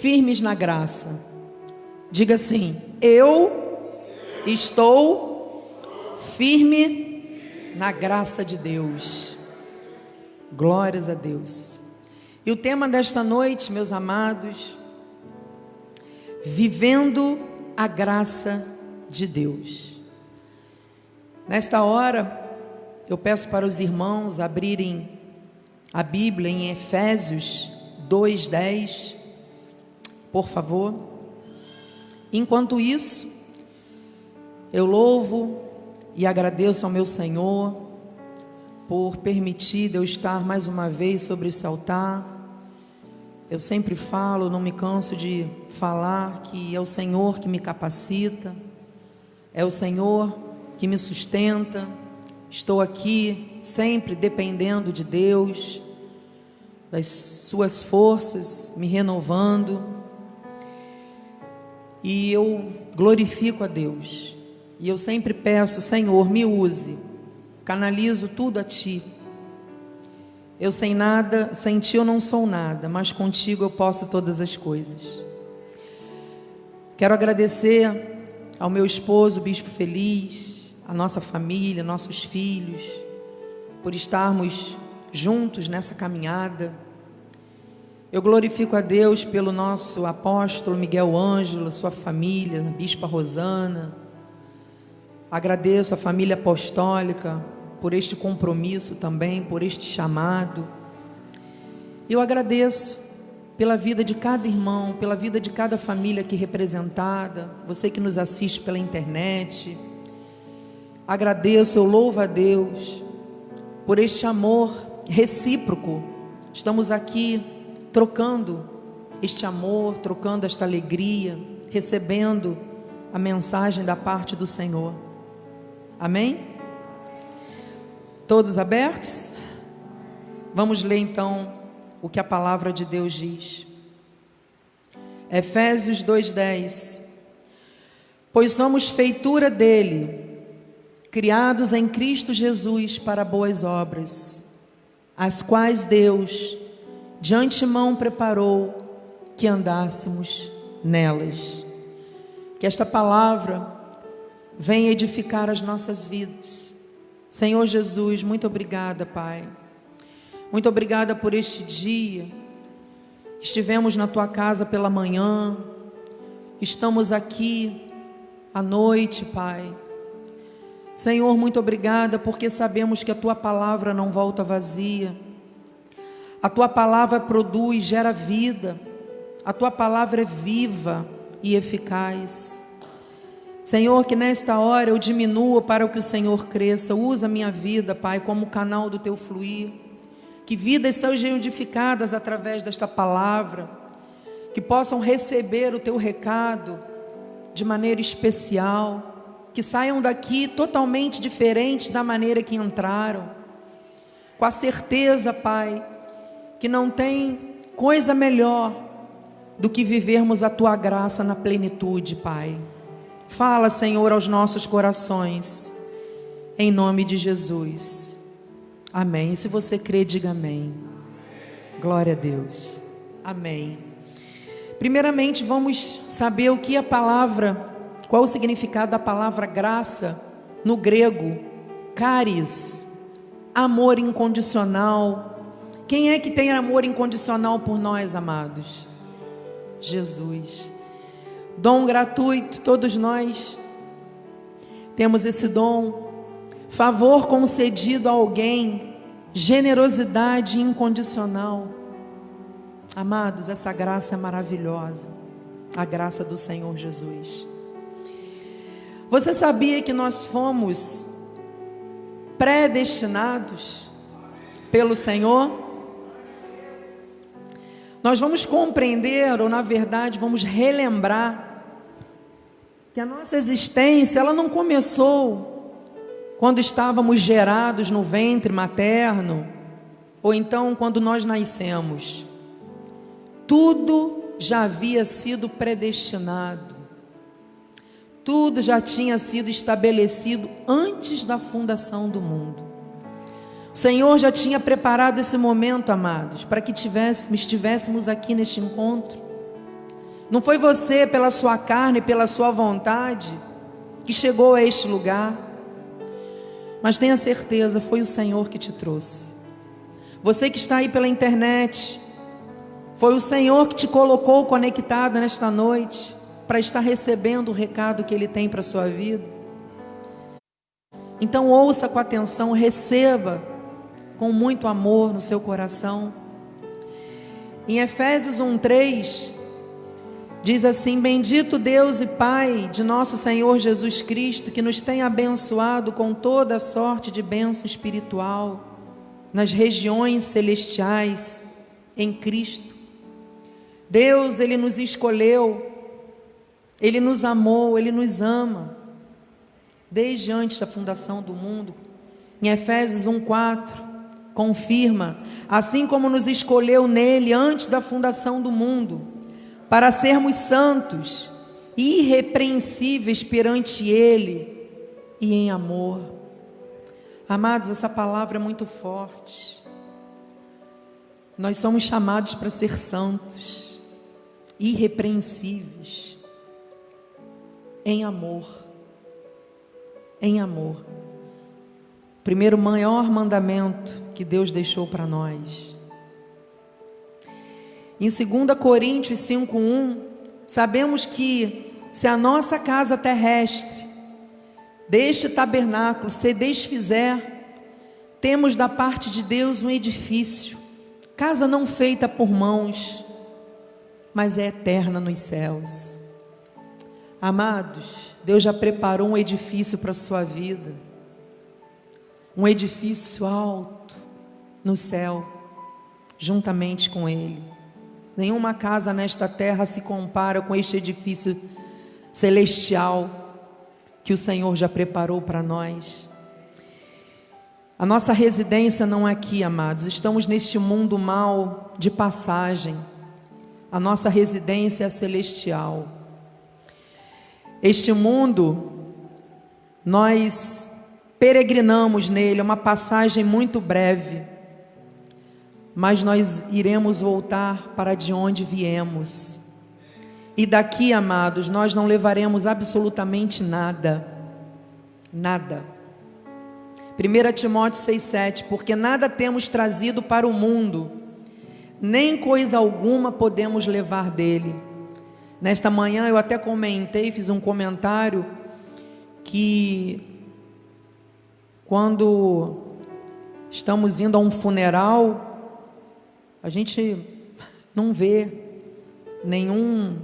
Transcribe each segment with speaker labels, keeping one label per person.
Speaker 1: firmes na graça. Diga assim: Eu estou firme na graça de Deus. Glórias a Deus. E o tema desta noite, meus amados, vivendo a graça de Deus. Nesta hora, eu peço para os irmãos abrirem a Bíblia em Efésios 2:10, por favor. Enquanto isso, eu louvo e agradeço ao meu Senhor por permitir eu estar mais uma vez sobre esse altar eu sempre falo, não me canso de falar que é o Senhor que me capacita, é o Senhor que me sustenta. Estou aqui sempre dependendo de Deus, das Suas forças, me renovando. E eu glorifico a Deus. E eu sempre peço, Senhor, me use, canalizo tudo a Ti eu sem nada, sem ti eu não sou nada, mas contigo eu posso todas as coisas. Quero agradecer ao meu esposo, Bispo Feliz, a nossa família, nossos filhos, por estarmos juntos nessa caminhada. Eu glorifico a Deus pelo nosso apóstolo Miguel Ângelo, sua família, Bispa Rosana. Agradeço a família apostólica, por este compromisso também, por este chamado. Eu agradeço pela vida de cada irmão, pela vida de cada família aqui representada, você que nos assiste pela internet. Agradeço, eu louvo a Deus por este amor recíproco. Estamos aqui trocando este amor, trocando esta alegria, recebendo a mensagem da parte do Senhor. Amém? Todos abertos? Vamos ler então o que a palavra de Deus diz. Efésios 2:10. Pois somos feitura dele, criados em Cristo Jesus para boas obras, as quais Deus de antemão preparou que andássemos nelas. Que esta palavra venha edificar as nossas vidas Senhor Jesus, muito obrigada, Pai. Muito obrigada por este dia. Estivemos na tua casa pela manhã, estamos aqui à noite, Pai. Senhor, muito obrigada porque sabemos que a tua palavra não volta vazia. A tua palavra produz, gera vida. A tua palavra é viva e eficaz. Senhor, que nesta hora eu diminua para que o Senhor cresça. Usa a minha vida, Pai, como canal do teu fluir. Que vidas sejam edificadas através desta palavra. Que possam receber o teu recado de maneira especial. Que saiam daqui totalmente diferentes da maneira que entraram. Com a certeza, Pai, que não tem coisa melhor do que vivermos a tua graça na plenitude, Pai. Fala, Senhor, aos nossos corações, em nome de Jesus. Amém. se você crê, diga amém. Glória a Deus. Amém. Primeiramente, vamos saber o que a palavra, qual o significado da palavra graça no grego, caris, amor incondicional. Quem é que tem amor incondicional por nós, amados? Jesus dom gratuito, todos nós temos esse dom, favor concedido a alguém, generosidade incondicional. Amados, essa graça é maravilhosa, a graça do Senhor Jesus. Você sabia que nós fomos predestinados pelo Senhor? Nós vamos compreender, ou na verdade, vamos relembrar que a nossa existência ela não começou quando estávamos gerados no ventre materno ou então quando nós nascemos. Tudo já havia sido predestinado. Tudo já tinha sido estabelecido antes da fundação do mundo. O Senhor já tinha preparado esse momento, amados, para que tivéssemos, estivéssemos aqui neste encontro Não foi você, pela sua carne, pela sua vontade, que chegou a este lugar. Mas tenha certeza, foi o Senhor que te trouxe. Você que está aí pela internet, foi o Senhor que te colocou conectado nesta noite para estar recebendo o recado que Ele tem para a sua vida. Então ouça com atenção, receba com muito amor no seu coração. Em Efésios 1:3 diz assim: Bendito Deus e Pai de nosso Senhor Jesus Cristo, que nos tem abençoado com toda sorte de bênção espiritual nas regiões celestiais em Cristo. Deus, ele nos escolheu, ele nos amou, ele nos ama desde antes da fundação do mundo. Em Efésios 1:4 confirma, assim como nos escolheu nele antes da fundação do mundo, para sermos santos, irrepreensíveis perante ele e em amor. Amados, essa palavra é muito forte. Nós somos chamados para ser santos, irrepreensíveis, em amor. Em amor. Primeiro maior mandamento que Deus deixou para nós. Em 2 Coríntios 5:1, sabemos que se a nossa casa terrestre deste tabernáculo se desfizer, temos da parte de Deus um edifício, casa não feita por mãos, mas é eterna nos céus. Amados, Deus já preparou um edifício para a sua vida, um edifício alto, no céu, juntamente com Ele. Nenhuma casa nesta terra se compara com este edifício celestial que o Senhor já preparou para nós. A nossa residência não é aqui, amados. Estamos neste mundo mal de passagem. A nossa residência é celestial. Este mundo, nós peregrinamos nele, é uma passagem muito breve mas nós iremos voltar para de onde viemos. E daqui, amados, nós não levaremos absolutamente nada. Nada. 1 Timóteo 6,7: Porque nada temos trazido para o mundo, nem coisa alguma podemos levar dele. Nesta manhã eu até comentei, fiz um comentário que quando estamos indo a um funeral, a gente não vê nenhum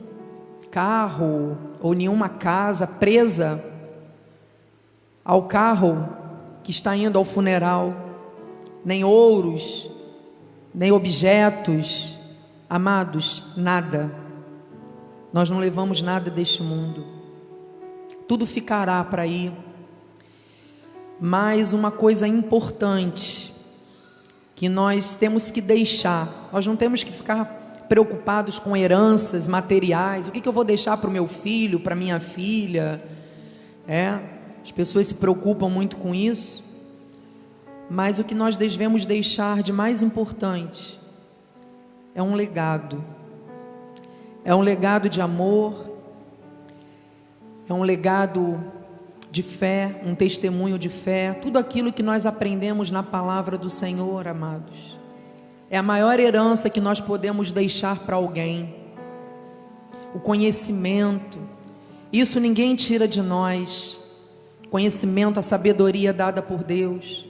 Speaker 1: carro ou nenhuma casa presa ao carro que está indo ao funeral, nem ouros, nem objetos, amados, nada. Nós não levamos nada deste mundo. Tudo ficará para ir. Mas uma coisa importante que nós temos que deixar. Nós não temos que ficar preocupados com heranças materiais. O que, que eu vou deixar para o meu filho, para minha filha? É, as pessoas se preocupam muito com isso. Mas o que nós devemos deixar de mais importante é um legado. É um legado de amor, é um legado de fé, um testemunho de fé, tudo aquilo que nós aprendemos na palavra do Senhor, amados. É a maior herança que nós podemos deixar para alguém. O conhecimento, isso ninguém tira de nós. Conhecimento, a sabedoria dada por Deus.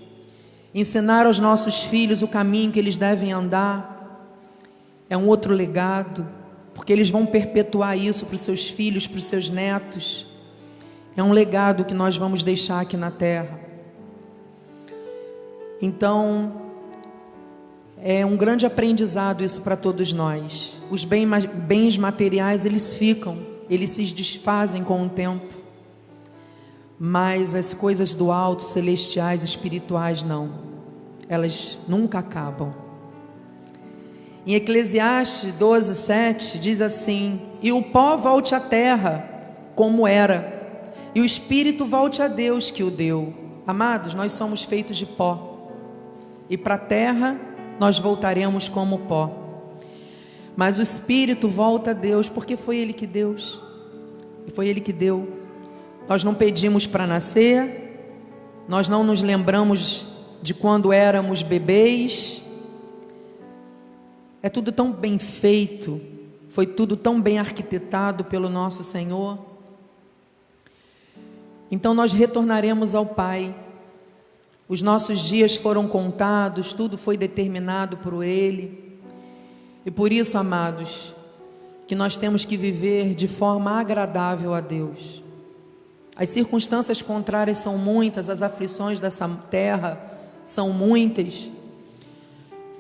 Speaker 1: Ensinar aos nossos filhos o caminho que eles devem andar. É um outro legado, porque eles vão perpetuar isso para os seus filhos, para os seus netos. É um legado que nós vamos deixar aqui na terra. Então, é um grande aprendizado isso para todos nós. Os bens materiais, eles ficam, eles se desfazem com o tempo. Mas as coisas do alto, celestiais, espirituais, não. Elas nunca acabam. Em Eclesiastes 12, 7, diz assim: E o pó volte à terra, como era e o espírito volte a Deus que o deu. Amados, nós somos feitos de pó, e para a terra nós voltaremos como pó. mas o espírito volta a Deus, porque foi Ele que deu. Foi Ele que deu. Nós não pedimos para nascer, nós não nos lembramos de quando éramos bebês. É tudo tão bem feito, foi tudo tão bem arquitetado pelo nosso Senhor. Então nós retornaremos ao Pai. Os nossos dias foram contados, tudo foi determinado por Ele. E por isso, amados, que nós temos que viver de forma agradável a Deus. As circunstâncias contrárias são muitas, as aflições dessa terra são muitas,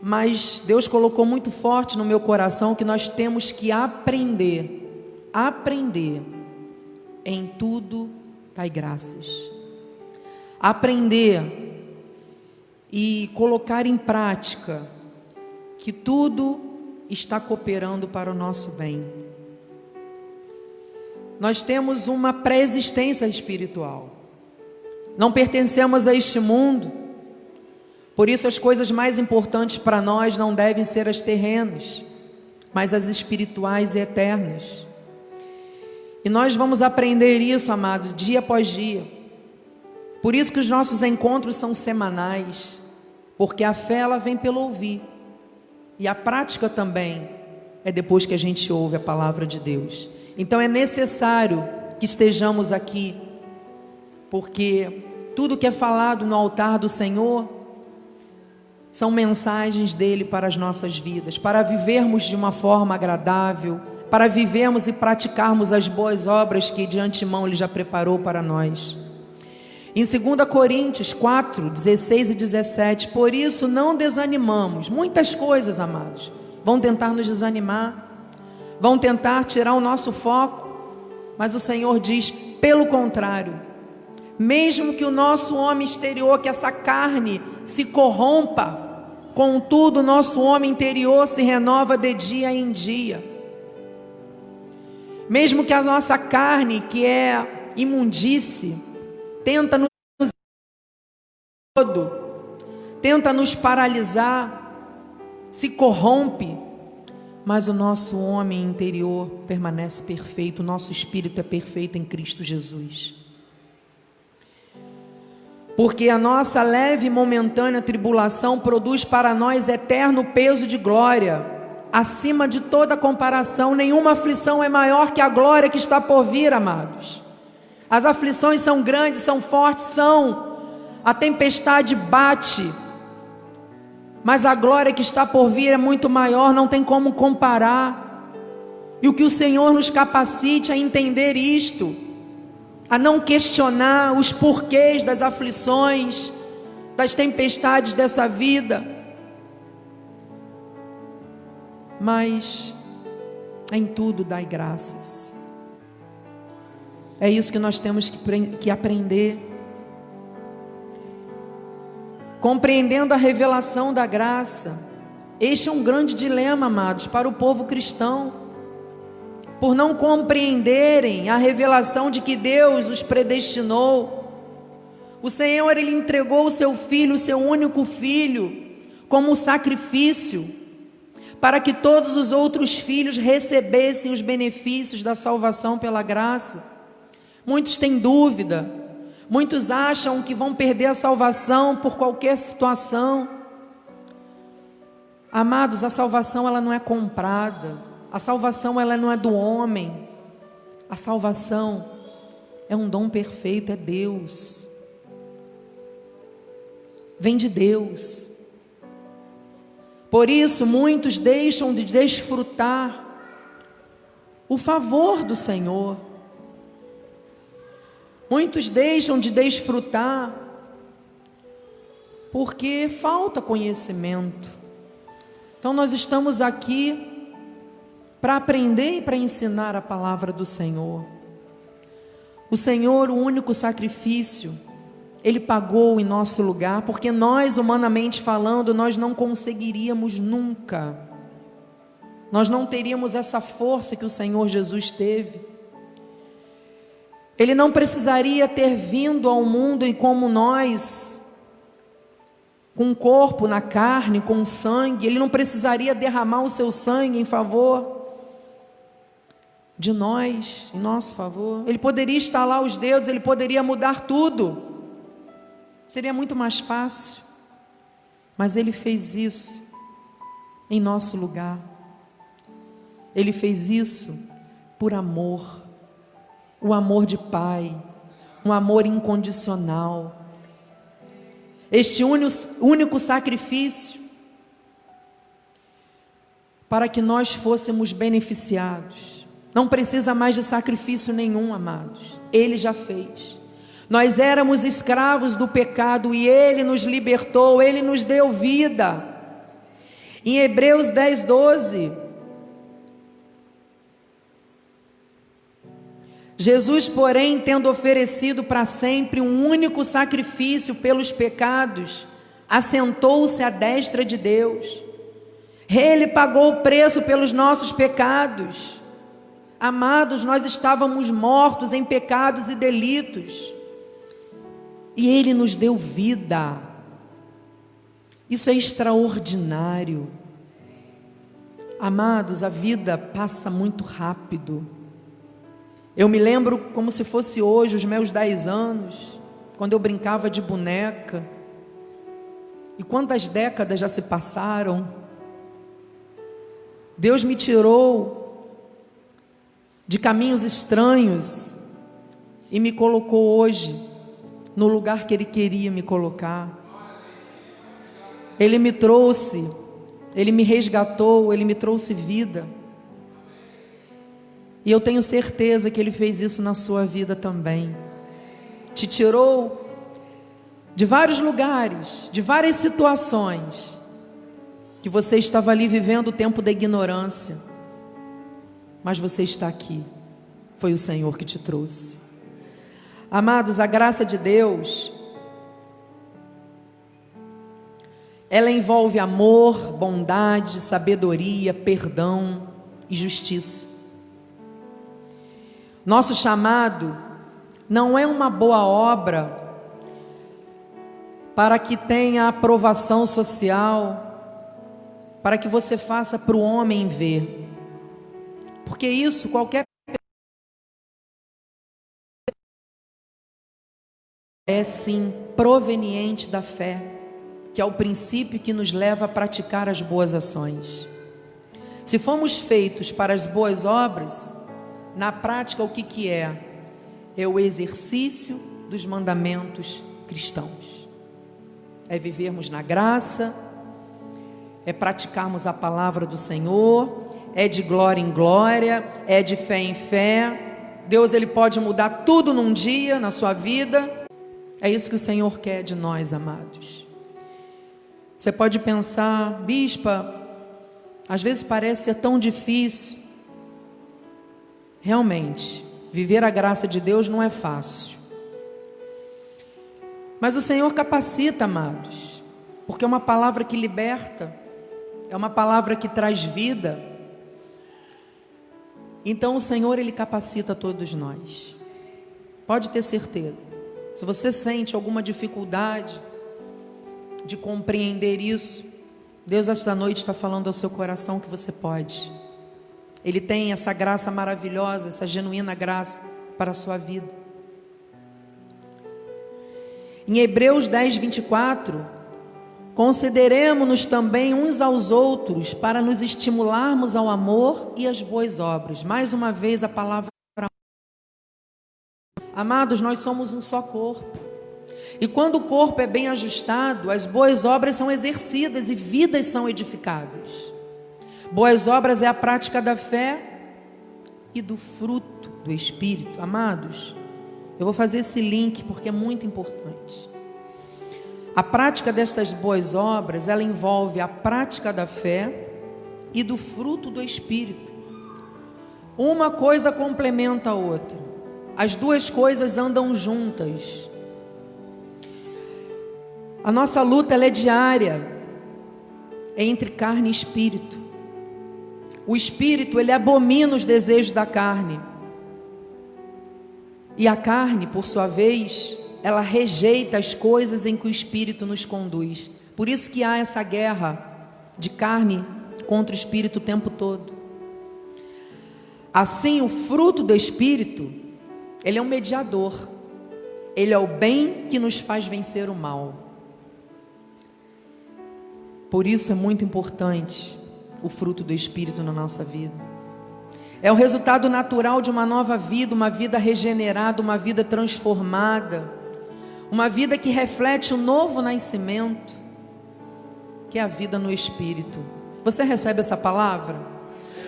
Speaker 1: mas Deus colocou muito forte no meu coração que nós temos que aprender, aprender em tudo dai graças. Aprender e colocar em prática que tudo está cooperando para o nosso bem. Nós temos uma pré-existência espiritual. Não pertencemos a este mundo por isso, as coisas mais importantes para nós não devem ser as terrenas, mas as espirituais e eternas. E nós vamos aprender isso, amado, dia após dia. Por isso que os nossos encontros são semanais, porque a fé ela vem pelo ouvir. E a prática também é depois que a gente ouve a palavra de Deus. Então é necessário que estejamos aqui, porque tudo que é falado no altar do Senhor são mensagens dele para as nossas vidas, para vivermos de uma forma agradável, para vivermos e praticarmos as boas obras que de antemão ele já preparou para nós. Em 2 Coríntios 4, 16 e 17, por isso não desanimamos. Muitas coisas, amados, vão tentar nos desanimar, vão tentar tirar o nosso foco, mas o Senhor diz, pelo contrário, mesmo que o nosso homem exterior, que essa carne se corrompa, Contudo, nosso homem interior se renova de dia em dia. Mesmo que a nossa carne, que é imundície, tenta nos todo, tenta nos paralisar, se corrompe, mas o nosso homem interior permanece perfeito, o nosso espírito é perfeito em Cristo Jesus. Porque a nossa leve e momentânea tribulação produz para nós eterno peso de glória, acima de toda comparação, nenhuma aflição é maior que a glória que está por vir, amados. As aflições são grandes, são fortes, são. A tempestade bate, mas a glória que está por vir é muito maior, não tem como comparar. E o que o Senhor nos capacite a entender isto a não questionar os porquês das aflições, das tempestades dessa vida, mas em tudo dai graças. É isso que nós temos que, que aprender. Compreendendo a revelação da graça, este é um grande dilema, amados, para o povo cristão por não compreenderem a revelação de que Deus os predestinou. O Senhor ele entregou o seu filho, o seu único filho, como sacrifício, para que todos os outros filhos recebessem os benefícios da salvação pela graça. Muitos têm dúvida, muitos acham que vão perder a salvação por qualquer situação. Amados, a salvação ela não é comprada. A salvação ela não é do homem. A salvação é um dom perfeito, é Deus. Vem de Deus. Por isso, muitos deixam de desfrutar o favor do Senhor. Muitos deixam de desfrutar porque falta conhecimento. Então, nós estamos aqui para aprender e para ensinar a palavra do Senhor. O Senhor, o único sacrifício, Ele pagou em nosso lugar, porque nós, humanamente falando, nós não conseguiríamos nunca, nós não teríamos essa força que o Senhor Jesus teve. Ele não precisaria ter vindo ao mundo e como nós com o corpo na carne, com sangue, ele não precisaria derramar o seu sangue em favor de nós, em nosso favor. Ele poderia estalar os dedos, ele poderia mudar tudo. Seria muito mais fácil. Mas ele fez isso em nosso lugar. Ele fez isso por amor. O amor de pai, um amor incondicional. Este único sacrifício para que nós fôssemos beneficiados. Não precisa mais de sacrifício nenhum, amados. Ele já fez. Nós éramos escravos do pecado e ele nos libertou, ele nos deu vida. Em Hebreus 10, 12. Jesus, porém, tendo oferecido para sempre um único sacrifício pelos pecados, assentou-se à destra de Deus. Ele pagou o preço pelos nossos pecados. Amados, nós estávamos mortos em pecados e delitos. E Ele nos deu vida. Isso é extraordinário. Amados, a vida passa muito rápido. Eu me lembro como se fosse hoje, os meus dez anos, quando eu brincava de boneca. E quantas décadas já se passaram? Deus me tirou de caminhos estranhos e me colocou hoje no lugar que Ele queria me colocar. Ele me trouxe, Ele me resgatou, Ele me trouxe vida. E eu tenho certeza que Ele fez isso na sua vida também. Te tirou de vários lugares, de várias situações, que você estava ali vivendo o tempo da ignorância, mas você está aqui. Foi o Senhor que te trouxe. Amados, a graça de Deus, ela envolve amor, bondade, sabedoria, perdão e justiça. Nosso chamado não é uma boa obra para que tenha aprovação social, para que você faça para o homem ver. Porque isso qualquer é sim proveniente da fé, que é o princípio que nos leva a praticar as boas ações. Se fomos feitos para as boas obras, na prática, o que, que é? É o exercício dos mandamentos cristãos. É vivermos na graça, é praticarmos a palavra do Senhor, é de glória em glória, é de fé em fé. Deus ele pode mudar tudo num dia na sua vida. É isso que o Senhor quer de nós, amados. Você pode pensar, bispa, às vezes parece ser tão difícil. Realmente, viver a graça de Deus não é fácil. Mas o Senhor capacita, amados, porque é uma palavra que liberta, é uma palavra que traz vida. Então o Senhor ele capacita todos nós. Pode ter certeza. Se você sente alguma dificuldade de compreender isso, Deus esta noite está falando ao seu coração que você pode. Ele tem essa graça maravilhosa, essa genuína graça para a sua vida. Em Hebreus 10, 24, consideremos-nos também uns aos outros para nos estimularmos ao amor e às boas obras. Mais uma vez a palavra. Amados, nós somos um só corpo. E quando o corpo é bem ajustado, as boas obras são exercidas e vidas são edificadas. Boas obras é a prática da fé e do fruto do Espírito. Amados, eu vou fazer esse link porque é muito importante. A prática destas boas obras, ela envolve a prática da fé e do fruto do Espírito. Uma coisa complementa a outra. As duas coisas andam juntas. A nossa luta é diária, é entre carne e espírito. O espírito, ele abomina os desejos da carne. E a carne, por sua vez, ela rejeita as coisas em que o espírito nos conduz. Por isso que há essa guerra de carne contra o espírito o tempo todo. Assim, o fruto do espírito, ele é um mediador. Ele é o bem que nos faz vencer o mal. Por isso é muito importante o fruto do espírito na nossa vida. É o resultado natural de uma nova vida, uma vida regenerada, uma vida transformada, uma vida que reflete o novo nascimento, que é a vida no espírito. Você recebe essa palavra?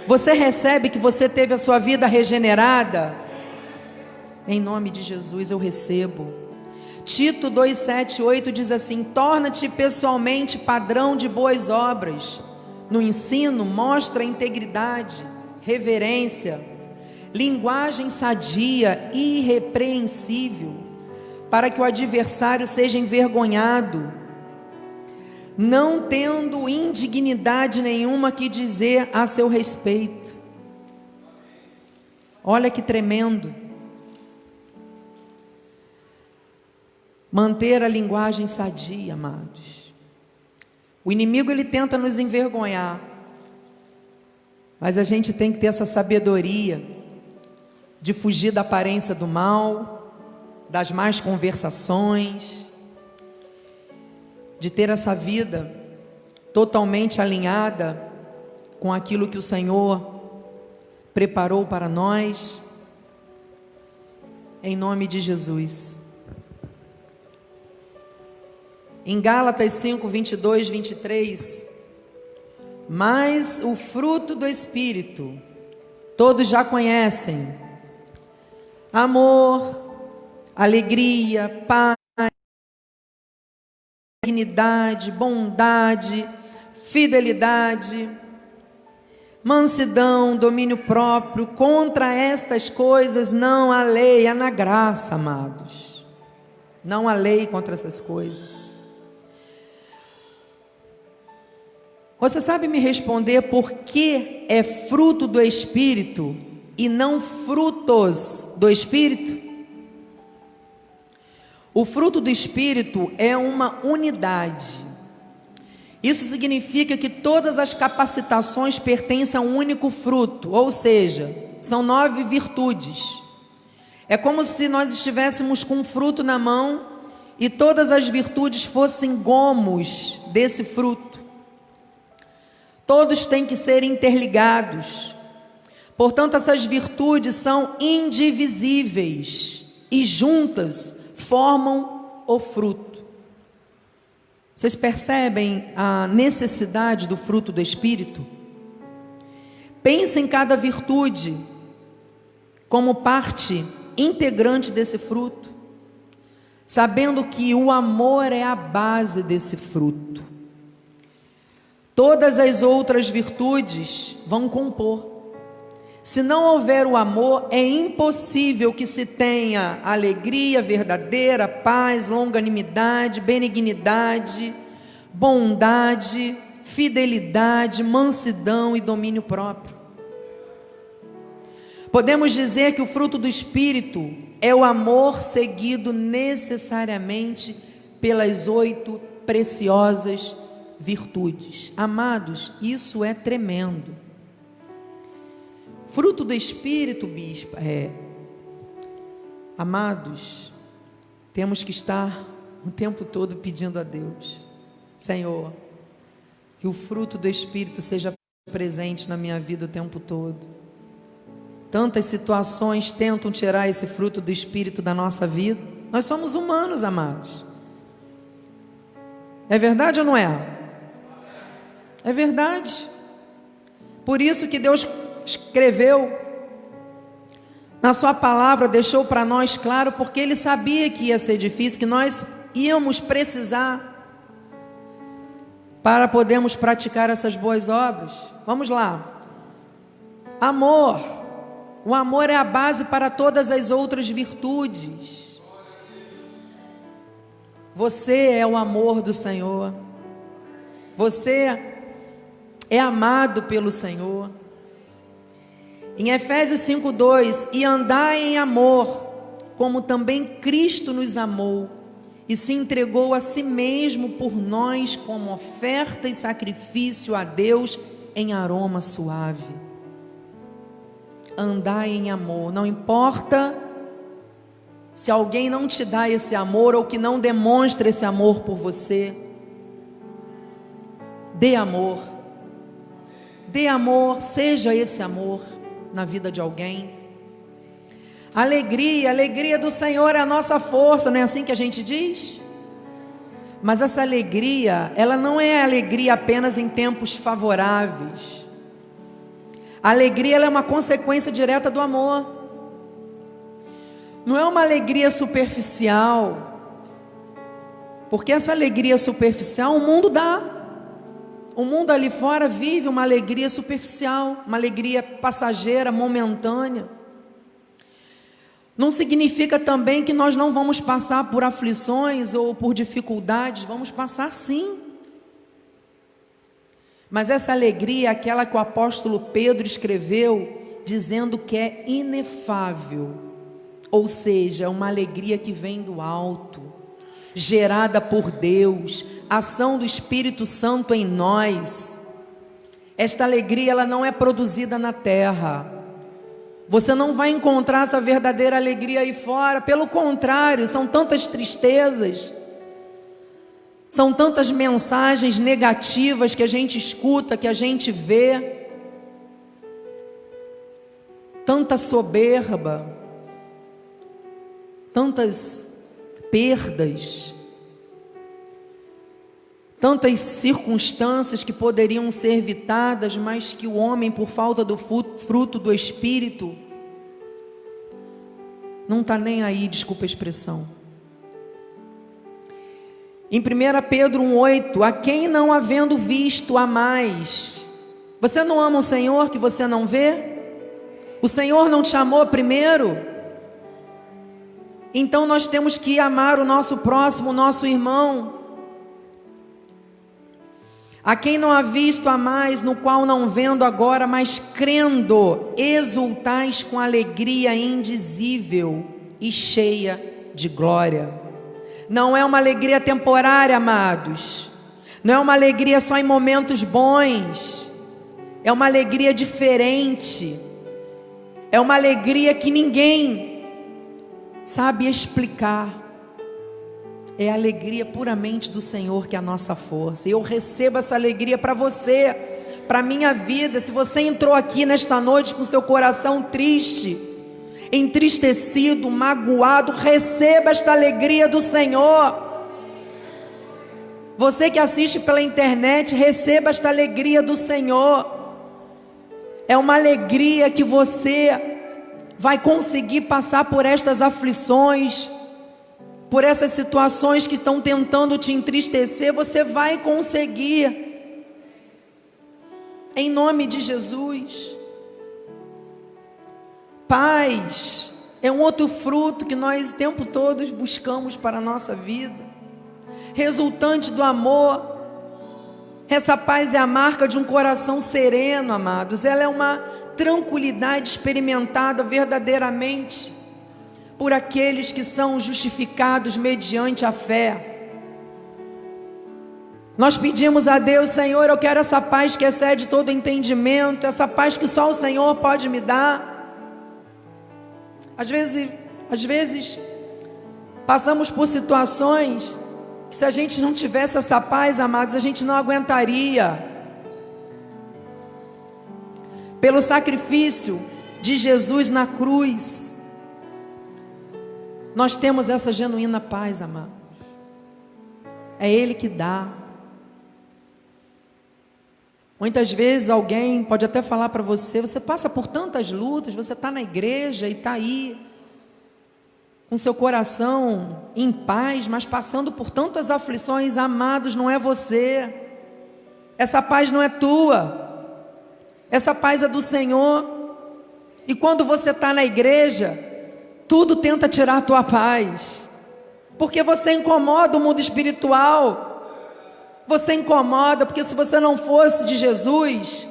Speaker 1: Você recebe que você teve a sua vida regenerada? Em nome de Jesus eu recebo. Tito 2:7-8 diz assim: Torna-te pessoalmente padrão de boas obras. No ensino, mostra integridade, reverência, linguagem sadia, irrepreensível, para que o adversário seja envergonhado, não tendo indignidade nenhuma que dizer a seu respeito. Olha que tremendo. Manter a linguagem sadia, amados. O inimigo ele tenta nos envergonhar. Mas a gente tem que ter essa sabedoria de fugir da aparência do mal, das más conversações, de ter essa vida totalmente alinhada com aquilo que o Senhor preparou para nós. Em nome de Jesus. Em Gálatas 5, 22, 23, mas o fruto do Espírito, todos já conhecem: amor, alegria, paz, dignidade, bondade, fidelidade, mansidão, domínio próprio. Contra estas coisas não há lei, há na graça, amados. Não há lei contra essas coisas. Você sabe me responder por que é fruto do Espírito e não frutos do Espírito? O fruto do Espírito é uma unidade. Isso significa que todas as capacitações pertencem a um único fruto, ou seja, são nove virtudes. É como se nós estivéssemos com um fruto na mão e todas as virtudes fossem gomos desse fruto. Todos têm que ser interligados. Portanto, essas virtudes são indivisíveis e juntas formam o fruto. Vocês percebem a necessidade do fruto do Espírito? Pense em cada virtude como parte integrante desse fruto, sabendo que o amor é a base desse fruto. Todas as outras virtudes vão compor. Se não houver o amor, é impossível que se tenha alegria verdadeira, paz, longanimidade, benignidade, bondade, fidelidade, mansidão e domínio próprio. Podemos dizer que o fruto do Espírito é o amor seguido necessariamente pelas oito preciosas virtudes. Amados, isso é tremendo. Fruto do Espírito, bispa, é. Amados, temos que estar o tempo todo pedindo a Deus, Senhor, que o fruto do Espírito seja presente na minha vida o tempo todo. Tantas situações tentam tirar esse fruto do Espírito da nossa vida. Nós somos humanos, amados. É verdade ou não é? É verdade. Por isso que Deus escreveu na sua palavra, deixou para nós claro, porque ele sabia que ia ser difícil, que nós íamos precisar para podermos praticar essas boas obras. Vamos lá. Amor. O amor é a base para todas as outras virtudes. Você é o amor do Senhor. Você é amado pelo Senhor. Em Efésios 5:2, e andai em amor, como também Cristo nos amou e se entregou a si mesmo por nós como oferta e sacrifício a Deus em aroma suave. Andai em amor, não importa se alguém não te dá esse amor ou que não demonstra esse amor por você. Dê amor. Dê amor, seja esse amor na vida de alguém. Alegria, alegria do Senhor é a nossa força, não é assim que a gente diz? Mas essa alegria, ela não é alegria apenas em tempos favoráveis. A alegria é uma consequência direta do amor. Não é uma alegria superficial. Porque essa alegria superficial o mundo dá. O mundo ali fora vive uma alegria superficial, uma alegria passageira, momentânea. Não significa também que nós não vamos passar por aflições ou por dificuldades, vamos passar sim. Mas essa alegria é aquela que o apóstolo Pedro escreveu, dizendo que é inefável, ou seja, uma alegria que vem do alto, gerada por Deus, ação do Espírito Santo em nós. Esta alegria ela não é produzida na terra. Você não vai encontrar essa verdadeira alegria aí fora, pelo contrário, são tantas tristezas, são tantas mensagens negativas que a gente escuta, que a gente vê, tanta soberba, tantas perdas, tantas circunstâncias que poderiam ser evitadas, mas que o homem, por falta do fruto do Espírito, não está nem aí, desculpa a expressão. Em 1 Pedro 1,8: A quem não havendo visto a mais, você não ama o Senhor que você não vê? O Senhor não te chamou primeiro? Então nós temos que amar o nosso próximo, o nosso irmão, a quem não há visto a mais, no qual não vendo agora, mas crendo, exultais com alegria indizível e cheia de glória. Não é uma alegria temporária, amados. Não é uma alegria só em momentos bons. É uma alegria diferente. É uma alegria que ninguém sabe explicar. É a alegria puramente do Senhor que é a nossa força. E eu recebo essa alegria para você, para minha vida. Se você entrou aqui nesta noite com seu coração triste, entristecido, magoado, receba esta alegria do Senhor. Você que assiste pela internet, receba esta alegria do Senhor. É uma alegria que você vai conseguir passar por estas aflições por essas situações que estão tentando te entristecer, você vai conseguir. Em nome de Jesus. Paz é um outro fruto que nós o tempo todo buscamos para a nossa vida, resultante do amor. Essa paz é a marca de um coração sereno, amados. Ela é uma tranquilidade experimentada verdadeiramente por aqueles que são justificados mediante a fé. Nós pedimos a Deus, Senhor, eu quero essa paz que excede todo entendimento, essa paz que só o Senhor pode me dar. Às vezes, às vezes passamos por situações que se a gente não tivesse essa paz, amados, a gente não aguentaria. Pelo sacrifício de Jesus na cruz, nós temos essa genuína paz, amado. É Ele que dá. Muitas vezes alguém pode até falar para você: você passa por tantas lutas, você está na igreja e está aí, com seu coração em paz, mas passando por tantas aflições, amados, não é você. Essa paz não é tua, essa paz é do Senhor. E quando você está na igreja, tudo tenta tirar a tua paz. Porque você incomoda o mundo espiritual. Você incomoda, porque se você não fosse de Jesus,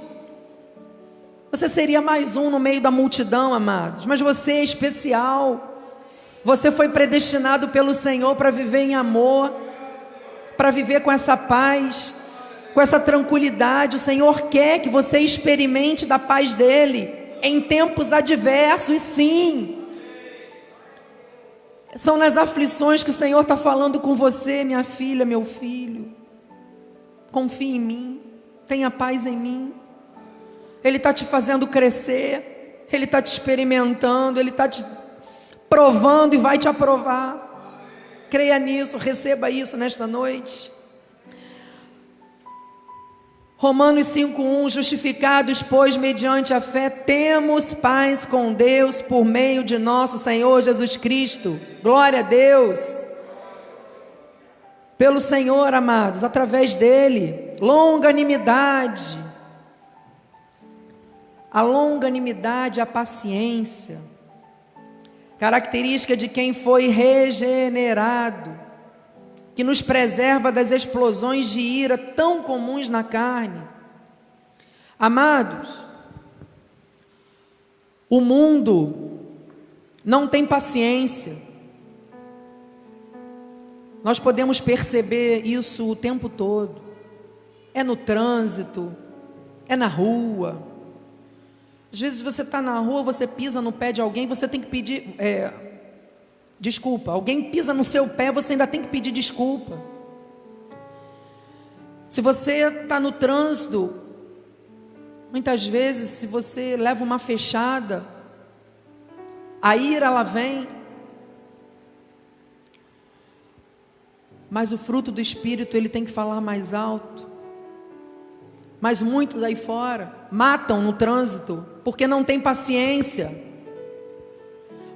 Speaker 1: você seria mais um no meio da multidão, amados. Mas você é especial. Você foi predestinado pelo Senhor para viver em amor, para viver com essa paz, com essa tranquilidade. O Senhor quer que você experimente da paz dele em tempos adversos, sim. São nas aflições que o Senhor está falando com você, minha filha, meu filho. Confie em mim, tenha paz em mim. Ele está te fazendo crescer, Ele está te experimentando, Ele está te provando e vai te aprovar. Creia nisso, receba isso nesta noite. Romanos 5:1 Justificados, pois, mediante a fé, temos paz com Deus por meio de nosso Senhor Jesus Cristo. Glória a Deus. Pelo Senhor, amados, através dele, longanimidade. A longanimidade, a paciência característica de quem foi regenerado, que nos preserva das explosões de ira tão comuns na carne. Amados, o mundo não tem paciência. Nós podemos perceber isso o tempo todo. É no trânsito, é na rua, às vezes você está na rua, você pisa no pé de alguém, você tem que pedir é, desculpa. Alguém pisa no seu pé, você ainda tem que pedir desculpa. Se você está no trânsito, muitas vezes, se você leva uma fechada, a ira ela vem, mas o fruto do Espírito ele tem que falar mais alto. Mas muitos aí fora matam no trânsito porque não tem paciência.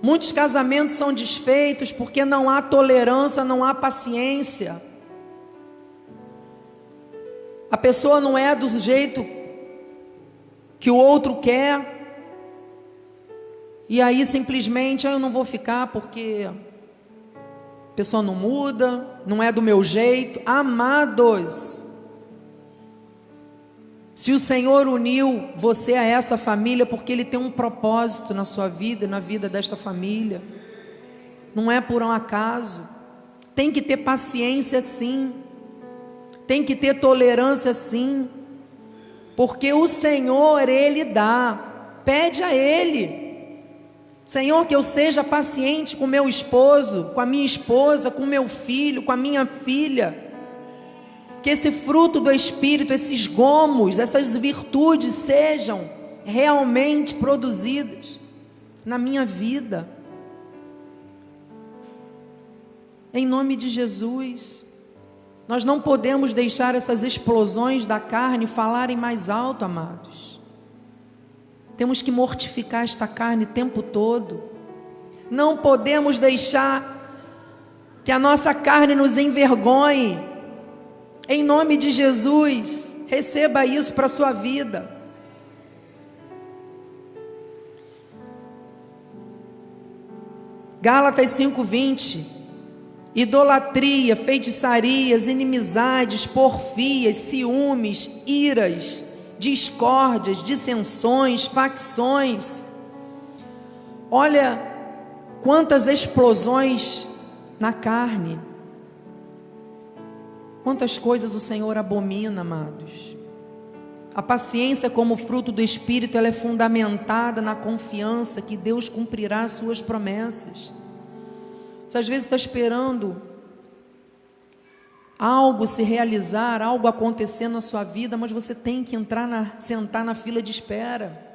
Speaker 1: Muitos casamentos são desfeitos porque não há tolerância, não há paciência. A pessoa não é do jeito que o outro quer. E aí simplesmente ah, eu não vou ficar porque a pessoa não muda, não é do meu jeito. Amados, se o Senhor uniu você a essa família, porque Ele tem um propósito na sua vida e na vida desta família, não é por um acaso. Tem que ter paciência sim, tem que ter tolerância sim, porque o Senhor, Ele dá, pede a Ele. Senhor, que eu seja paciente com meu esposo, com a minha esposa, com meu filho, com a minha filha que esse fruto do Espírito, esses gomos, essas virtudes sejam realmente produzidas na minha vida. Em nome de Jesus. Nós não podemos deixar essas explosões da carne falarem mais alto, amados. Temos que mortificar esta carne o tempo todo. Não podemos deixar que a nossa carne nos envergonhe em nome de Jesus, receba isso para a sua vida. Gálatas 5:20 Idolatria, feitiçarias, inimizades, porfias, ciúmes, iras, discórdias, dissensões, facções. Olha quantas explosões na carne. Quantas coisas o Senhor abomina, amados. A paciência, como fruto do Espírito, ela é fundamentada na confiança que Deus cumprirá as suas promessas. Você às vezes está esperando algo se realizar, algo acontecer na sua vida, mas você tem que entrar na, sentar na fila de espera.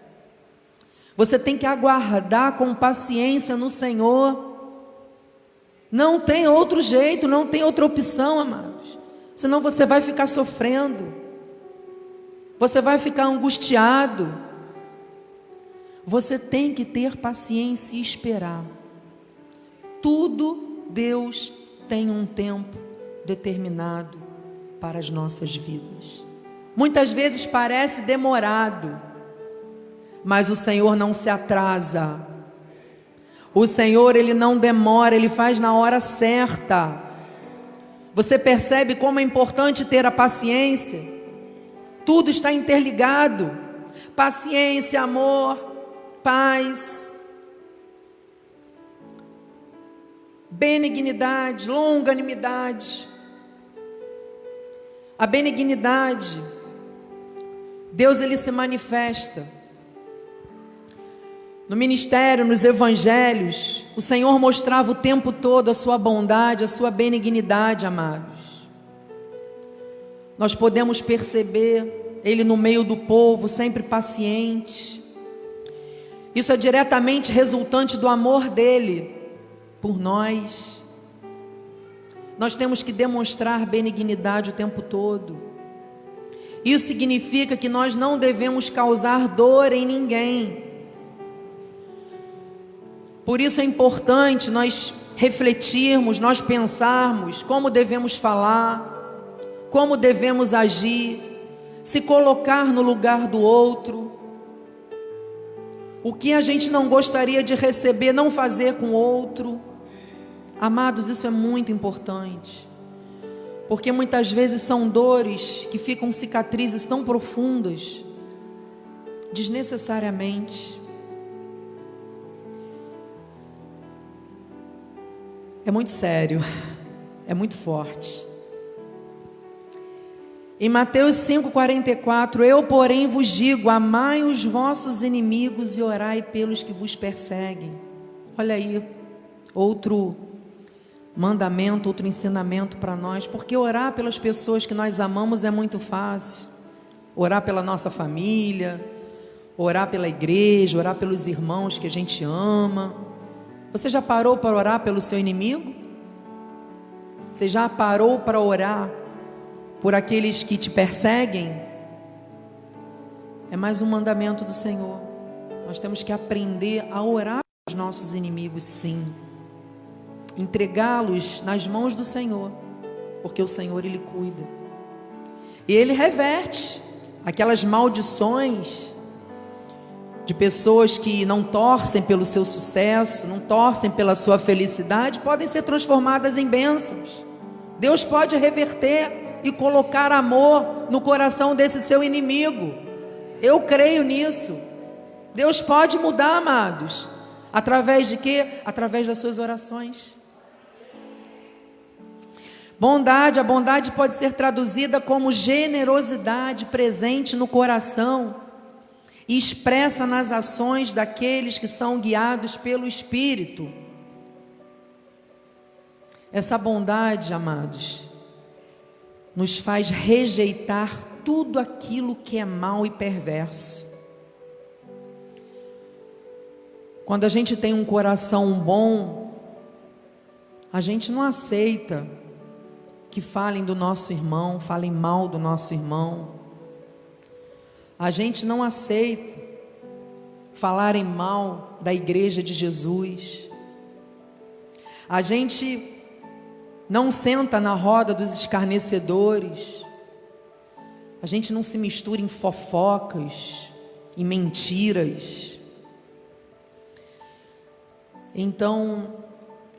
Speaker 1: Você tem que aguardar com paciência no Senhor. Não tem outro jeito, não tem outra opção, amados senão você vai ficar sofrendo, você vai ficar angustiado. Você tem que ter paciência e esperar. Tudo Deus tem um tempo determinado para as nossas vidas. Muitas vezes parece demorado, mas o Senhor não se atrasa. O Senhor, ele não demora, ele faz na hora certa. Você percebe como é importante ter a paciência? Tudo está interligado. Paciência, amor, paz. benignidade, longanimidade. A benignidade, Deus ele se manifesta. No ministério, nos evangelhos, o Senhor mostrava o tempo todo a sua bondade, a sua benignidade, amados. Nós podemos perceber ele no meio do povo, sempre paciente. Isso é diretamente resultante do amor dele por nós. Nós temos que demonstrar benignidade o tempo todo. Isso significa que nós não devemos causar dor em ninguém. Por isso é importante nós refletirmos, nós pensarmos como devemos falar, como devemos agir, se colocar no lugar do outro. O que a gente não gostaria de receber, não fazer com o outro. Amados, isso é muito importante. Porque muitas vezes são dores que ficam cicatrizes tão profundas, desnecessariamente. É muito sério, é muito forte. Em Mateus 5,44, eu, porém, vos digo: amai os vossos inimigos e orai pelos que vos perseguem. Olha aí, outro mandamento, outro ensinamento para nós, porque orar pelas pessoas que nós amamos é muito fácil. Orar pela nossa família, orar pela igreja, orar pelos irmãos que a gente ama. Você já parou para orar pelo seu inimigo? Você já parou para orar por aqueles que te perseguem? É mais um mandamento do Senhor. Nós temos que aprender a orar pelos nossos inimigos, sim. Entregá-los nas mãos do Senhor, porque o Senhor ele cuida. E ele reverte aquelas maldições de pessoas que não torcem pelo seu sucesso, não torcem pela sua felicidade, podem ser transformadas em bênçãos. Deus pode reverter e colocar amor no coração desse seu inimigo. Eu creio nisso. Deus pode mudar, amados. Através de quê? Através das suas orações. Bondade, a bondade pode ser traduzida como generosidade presente no coração e expressa nas ações daqueles que são guiados pelo Espírito. Essa bondade, amados, nos faz rejeitar tudo aquilo que é mal e perverso. Quando a gente tem um coração bom, a gente não aceita que falem do nosso irmão, falem mal do nosso irmão. A gente não aceita falarem mal da igreja de Jesus. A gente não senta na roda dos escarnecedores. A gente não se mistura em fofocas, em mentiras. Então,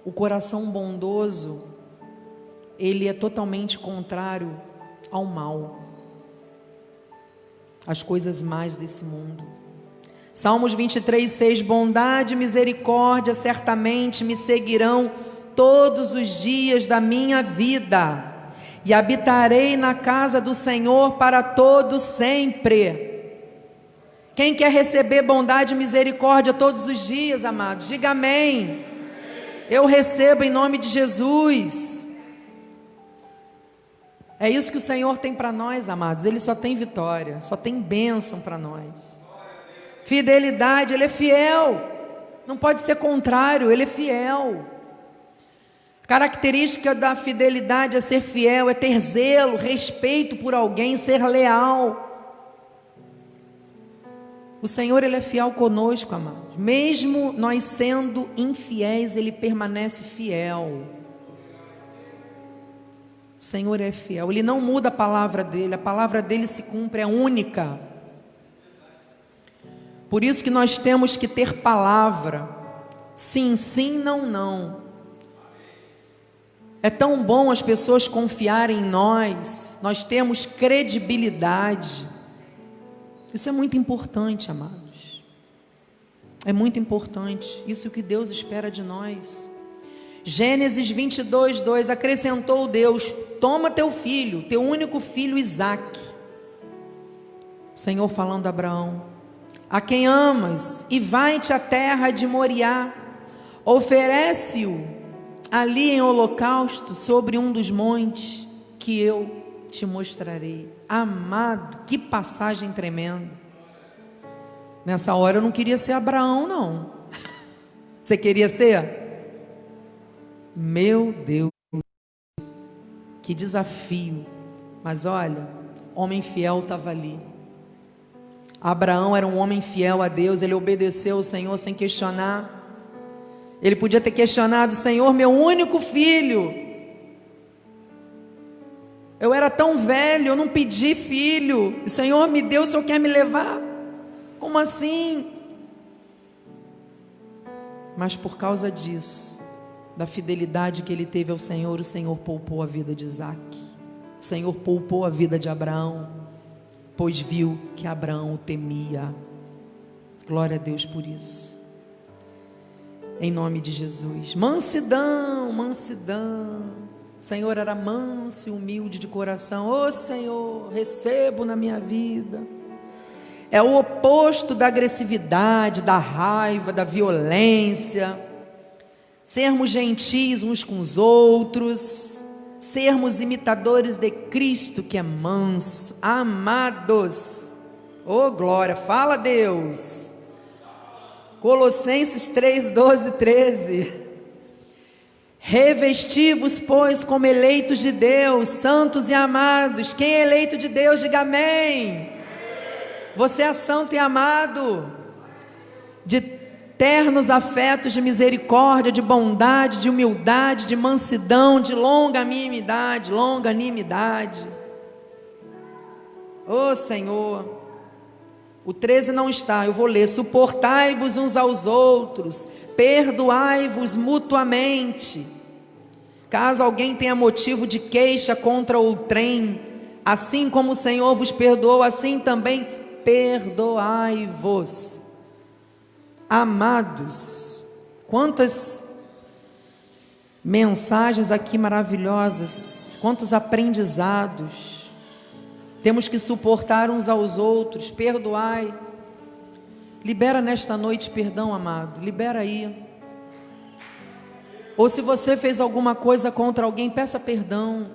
Speaker 1: o coração bondoso, ele é totalmente contrário ao mal as coisas mais desse mundo. Salmos 23, 6: Bondade e misericórdia certamente me seguirão todos os dias da minha vida, e habitarei na casa do Senhor para todo sempre. Quem quer receber bondade e misericórdia todos os dias, amados, diga amém. Eu recebo em nome de Jesus. É isso que o Senhor tem para nós, amados. Ele só tem vitória, só tem bênção para nós. Fidelidade, Ele é fiel. Não pode ser contrário, Ele é fiel. Característica da fidelidade é ser fiel, é ter zelo, respeito por alguém, ser leal. O Senhor, Ele é fiel conosco, amados. Mesmo nós sendo infiéis, Ele permanece fiel. O Senhor é fiel, Ele não muda a palavra dele, a palavra dele se cumpre, é única. Por isso que nós temos que ter palavra, sim, sim, não, não. É tão bom as pessoas confiarem em nós, nós temos credibilidade. Isso é muito importante, amados. É muito importante. Isso é o que Deus espera de nós. Gênesis 22, 2: Acrescentou Deus: Toma teu filho, teu único filho Isaque. O Senhor falando a Abraão: A quem amas, e vai-te à terra de Moriá, oferece-o ali em holocausto sobre um dos montes que eu te mostrarei. Amado, que passagem tremenda. Nessa hora eu não queria ser Abraão, não. Você queria ser? Meu Deus, que desafio. Mas olha, homem fiel estava ali. Abraão era um homem fiel a Deus, ele obedeceu ao Senhor sem questionar. Ele podia ter questionado: Senhor, meu único filho. Eu era tão velho, eu não pedi filho. O Senhor me deu, o Senhor quer me levar. Como assim? Mas por causa disso, da fidelidade que ele teve ao Senhor, o Senhor poupou a vida de Isaac. O Senhor poupou a vida de Abraão, pois viu que Abraão o temia. Glória a Deus por isso. Em nome de Jesus. Mansidão, mansidão. O Senhor era manso e humilde de coração. Ô oh, Senhor, recebo na minha vida. É o oposto da agressividade, da raiva, da violência sermos gentis uns com os outros, sermos imitadores de Cristo que é manso, amados. Oh glória, fala Deus. Colossenses 3, 12, 13. Revestivos, pois, como eleitos de Deus, santos e amados. Quem é eleito de Deus, diga amém. Você é santo e amado. De ternos afetos de misericórdia, de bondade, de humildade, de mansidão, de longanimidade, longanimidade. Ô oh, Senhor, o 13 não está, eu vou ler: suportai-vos uns aos outros, perdoai-vos mutuamente. Caso alguém tenha motivo de queixa contra outrem, assim como o Senhor vos perdoou, assim também perdoai-vos. Amados, quantas mensagens aqui maravilhosas, quantos aprendizados. Temos que suportar uns aos outros, perdoai. Libera nesta noite perdão, amado. Libera aí. Ou se você fez alguma coisa contra alguém, peça perdão.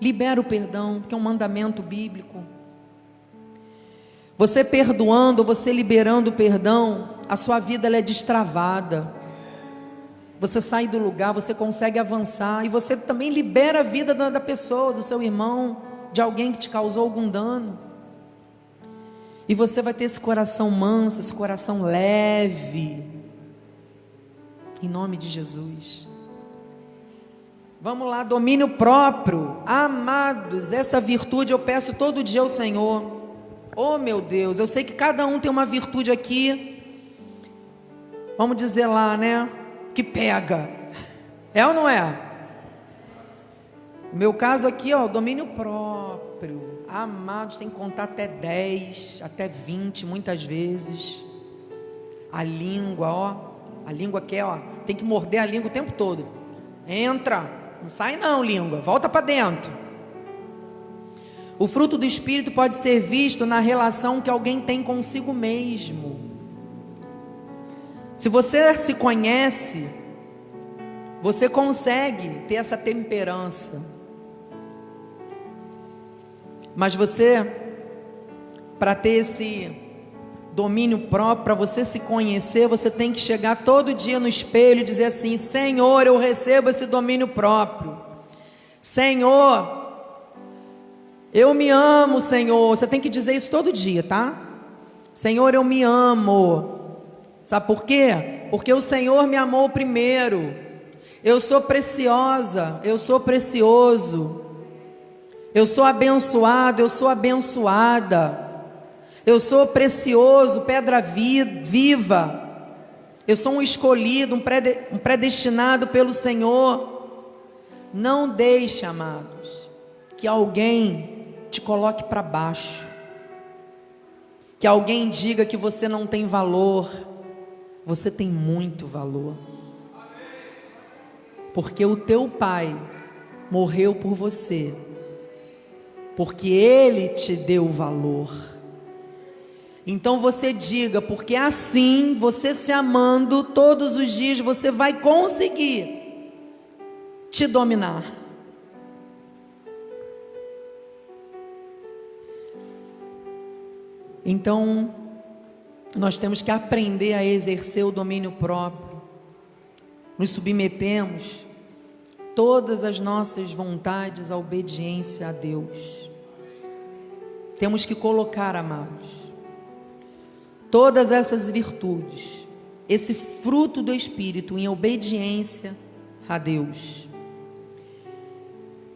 Speaker 1: Libera o perdão, que é um mandamento bíblico. Você perdoando, você liberando o perdão, a sua vida é destravada. Você sai do lugar, você consegue avançar e você também libera a vida da pessoa, do seu irmão, de alguém que te causou algum dano. E você vai ter esse coração manso, esse coração leve. Em nome de Jesus. Vamos lá, domínio próprio. Amados, essa virtude eu peço todo dia ao Senhor. Oh meu Deus, eu sei que cada um tem uma virtude aqui, vamos dizer lá, né? Que pega. É ou não é? meu caso aqui, ó, domínio próprio. Amados, tem que contar até 10, até 20, muitas vezes. A língua, ó. A língua quer, ó. Tem que morder a língua o tempo todo. Entra. Não sai não, língua. Volta para dentro. O fruto do Espírito pode ser visto na relação que alguém tem consigo mesmo. Se você se conhece, você consegue ter essa temperança. Mas você, para ter esse domínio próprio, para você se conhecer, você tem que chegar todo dia no espelho e dizer assim: Senhor, eu recebo esse domínio próprio. Senhor, eu me amo, Senhor. Você tem que dizer isso todo dia, tá? Senhor, eu me amo. Sabe por quê? Porque o Senhor me amou primeiro. Eu sou preciosa, eu sou precioso. Eu sou abençoado, eu sou abençoada. Eu sou precioso, pedra viva. Eu sou um escolhido, um predestinado pelo Senhor. Não deixe, amados, que alguém te coloque para baixo. Que alguém diga que você não tem valor. Você tem muito valor. porque o teu pai morreu por você, porque ele te deu valor. Então você diga, porque assim, você se amando todos os dias, você vai conseguir te dominar. Então, nós temos que aprender a exercer o domínio próprio. Nos submetemos todas as nossas vontades à obediência a Deus. Temos que colocar, amados, todas essas virtudes, esse fruto do Espírito em obediência a Deus.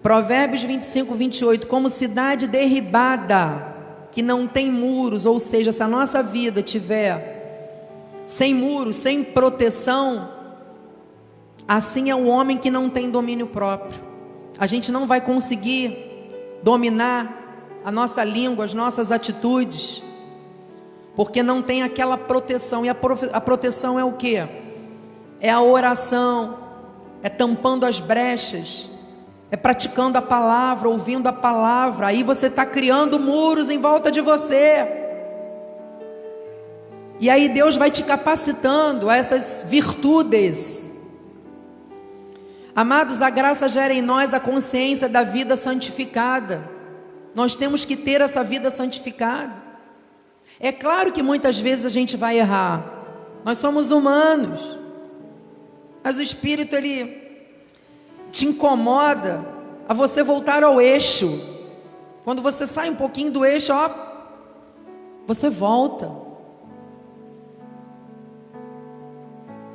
Speaker 1: Provérbios 25, 28, como cidade derribada, que não tem muros, ou seja, se a nossa vida tiver sem muros, sem proteção, assim é o homem que não tem domínio próprio. A gente não vai conseguir dominar a nossa língua, as nossas atitudes porque não tem aquela proteção. E a, a proteção é o que? É a oração, é tampando as brechas, é praticando a palavra, ouvindo a palavra. Aí você está criando muros em volta de você. E aí Deus vai te capacitando a essas virtudes. Amados, a graça gera em nós a consciência da vida santificada. Nós temos que ter essa vida santificada. É claro que muitas vezes a gente vai errar. Nós somos humanos. Mas o espírito ele te incomoda a você voltar ao eixo. Quando você sai um pouquinho do eixo, ó, você volta.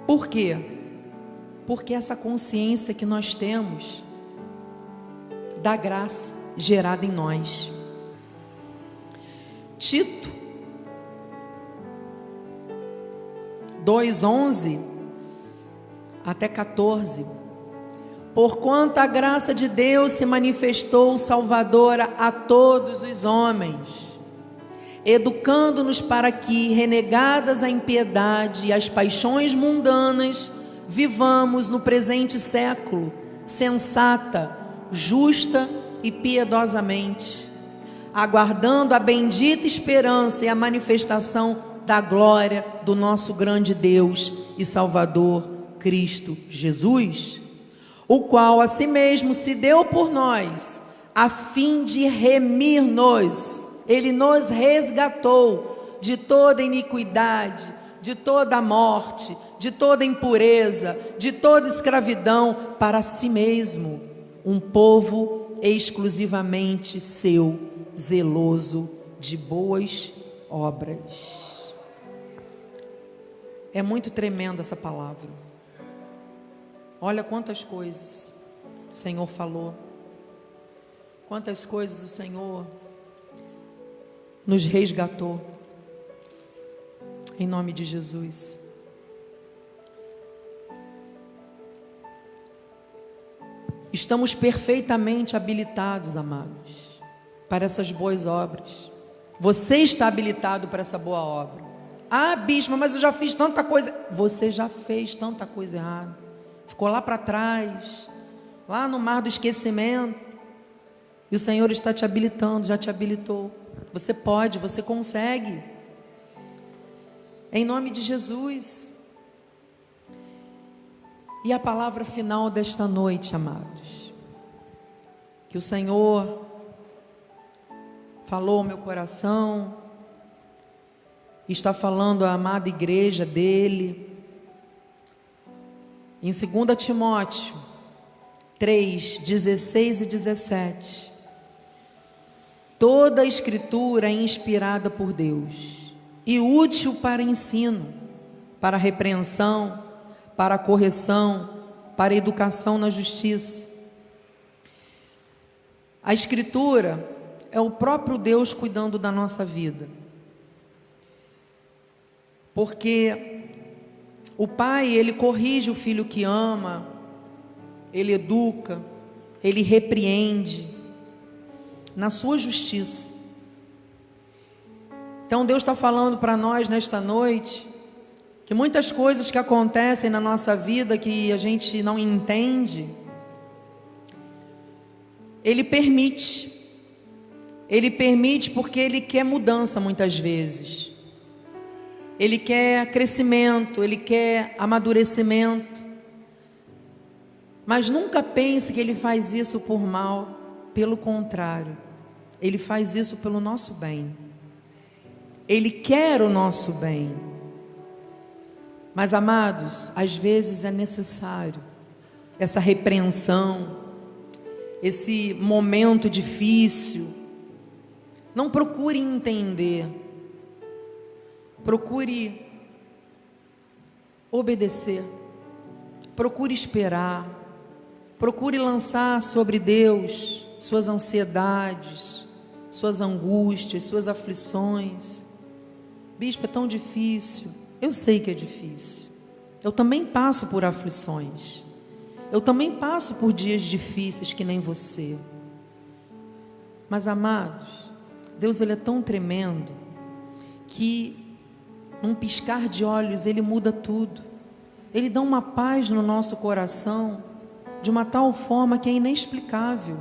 Speaker 1: Por quê? Porque essa consciência que nós temos da graça gerada em nós. Tito 2:11 até 14. Porquanto a graça de Deus se manifestou salvadora a todos os homens, educando-nos para que, renegadas a impiedade e as paixões mundanas, vivamos no presente século sensata, justa e piedosamente, aguardando a bendita esperança e a manifestação da glória do nosso grande Deus e Salvador Cristo Jesus, o qual a si mesmo se deu por nós, a fim de remir-nos. Ele nos resgatou de toda iniquidade, de toda morte, de toda impureza, de toda escravidão para si mesmo, um povo exclusivamente seu, zeloso de boas obras. É muito tremenda essa palavra. Olha quantas coisas o Senhor falou. Quantas coisas o Senhor nos resgatou. Em nome de Jesus. Estamos perfeitamente habilitados, amados, para essas boas obras. Você está habilitado para essa boa obra. Ah, bispo, mas eu já fiz tanta coisa. Você já fez tanta coisa errada. Ficou lá para trás, lá no mar do esquecimento. E o Senhor está te habilitando, já te habilitou. Você pode, você consegue. Em nome de Jesus. E a palavra final desta noite, amados. Que o Senhor falou ao meu coração está falando à amada igreja dele. Em 2 Timóteo 3, 16 e 17. Toda a escritura é inspirada por Deus e útil para ensino, para repreensão, para correção, para educação na justiça. A escritura é o próprio Deus cuidando da nossa vida. Porque o pai, ele corrige o filho que ama, ele educa, ele repreende na sua justiça. Então Deus está falando para nós nesta noite que muitas coisas que acontecem na nossa vida que a gente não entende, Ele permite. Ele permite porque Ele quer mudança muitas vezes. Ele quer crescimento, Ele quer amadurecimento. Mas nunca pense que Ele faz isso por mal, pelo contrário, Ele faz isso pelo nosso bem. Ele quer o nosso bem. Mas, amados, às vezes é necessário essa repreensão, esse momento difícil. Não procure entender, procure obedecer, procure esperar, procure lançar sobre Deus suas ansiedades, suas angústias, suas aflições. Bispo, é tão difícil. Eu sei que é difícil. Eu também passo por aflições. Eu também passo por dias difíceis que nem você. Mas amados, Deus ele é tão tremendo que num piscar de olhos ele muda tudo. Ele dá uma paz no nosso coração de uma tal forma que é inexplicável.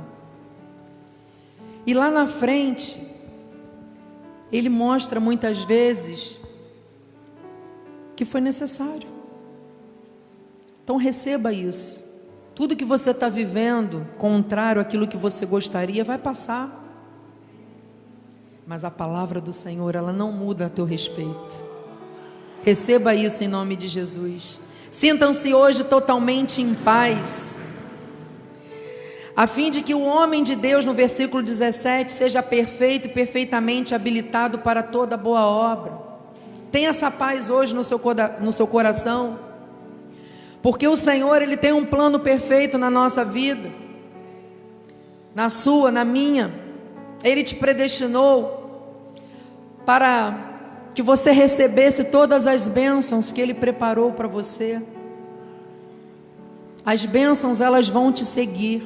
Speaker 1: E lá na frente, ele mostra muitas vezes que foi necessário. Então receba isso. Tudo que você está vivendo, contrário àquilo que você gostaria, vai passar. Mas a palavra do Senhor, ela não muda a teu respeito. Receba isso em nome de Jesus. Sintam-se hoje totalmente em paz, a fim de que o homem de Deus, no versículo 17, seja perfeito e perfeitamente habilitado para toda boa obra. Tenha essa paz hoje no seu, no seu coração. Porque o Senhor, Ele tem um plano perfeito na nossa vida. Na sua, na minha. Ele te predestinou para que você recebesse todas as bênçãos que Ele preparou para você. As bênçãos, elas vão te seguir.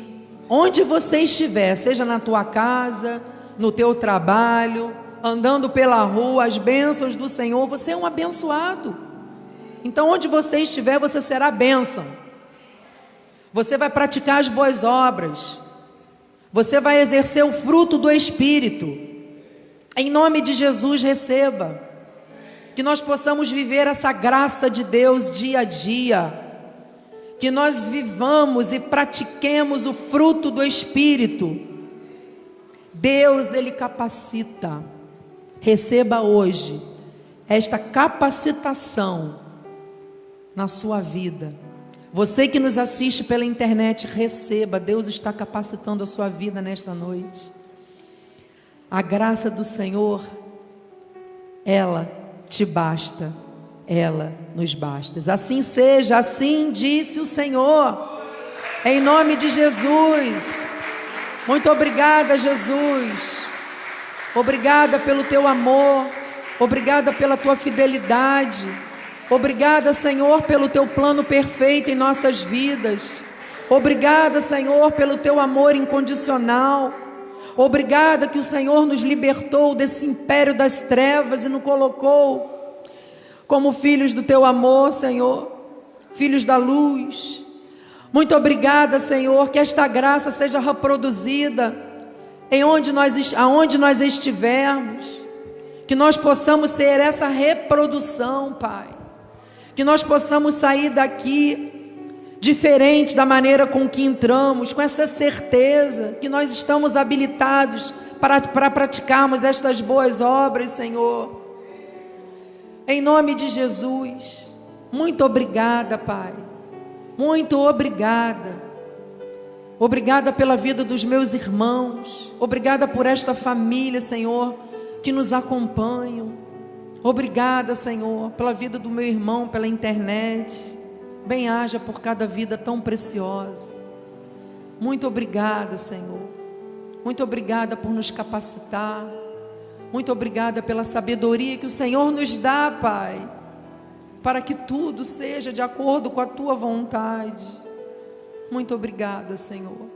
Speaker 1: Onde você estiver, seja na tua casa, no teu trabalho, andando pela rua, as bênçãos do Senhor, você é um abençoado. Então, onde você estiver, você será bênção. Você vai praticar as boas obras. Você vai exercer o fruto do Espírito. Em nome de Jesus, receba. Que nós possamos viver essa graça de Deus dia a dia. Que nós vivamos e pratiquemos o fruto do Espírito. Deus, Ele capacita. Receba hoje esta capacitação na sua vida. Você que nos assiste pela internet, receba. Deus está capacitando a sua vida nesta noite. A graça do Senhor, ela te basta, ela nos basta. Assim seja, assim disse o Senhor. Em nome de Jesus. Muito obrigada, Jesus. Obrigada pelo teu amor. Obrigada pela tua fidelidade. Obrigada, Senhor, pelo teu plano perfeito em nossas vidas. Obrigada, Senhor, pelo teu amor incondicional. Obrigada que o Senhor nos libertou desse império das trevas e nos colocou como filhos do teu amor, Senhor, filhos da luz. Muito obrigada, Senhor, que esta graça seja reproduzida em onde nós, aonde nós estivermos, que nós possamos ser essa reprodução, Pai, que nós possamos sair daqui diferente da maneira com que entramos, com essa certeza que nós estamos habilitados para, para praticarmos estas boas obras, Senhor. Em nome de Jesus, muito obrigada, Pai, muito obrigada Obrigada pela vida dos meus irmãos. Obrigada por esta família, Senhor, que nos acompanham. Obrigada, Senhor, pela vida do meu irmão pela internet. Bem-haja por cada vida tão preciosa. Muito obrigada, Senhor. Muito obrigada por nos capacitar. Muito obrigada pela sabedoria que o Senhor nos dá, Pai, para que tudo seja de acordo com a tua vontade. Muito obrigada, Senhor.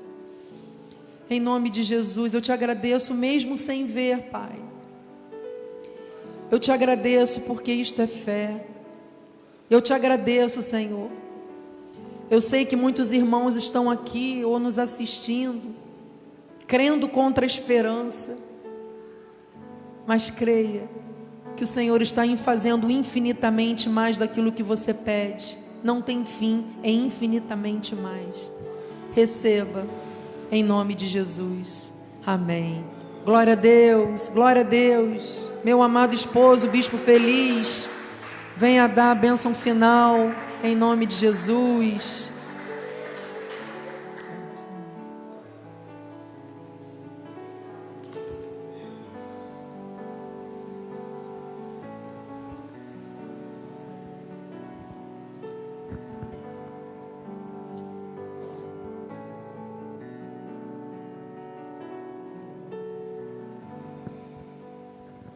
Speaker 1: Em nome de Jesus, eu te agradeço mesmo sem ver, Pai. Eu te agradeço porque isto é fé. Eu te agradeço, Senhor. Eu sei que muitos irmãos estão aqui ou nos assistindo, crendo contra a esperança, mas creia que o Senhor está fazendo infinitamente mais daquilo que você pede. Não tem fim, é infinitamente mais. Receba, em nome de Jesus. Amém. Glória a Deus, glória a Deus. Meu amado esposo, bispo feliz, venha dar a bênção final, em nome de Jesus.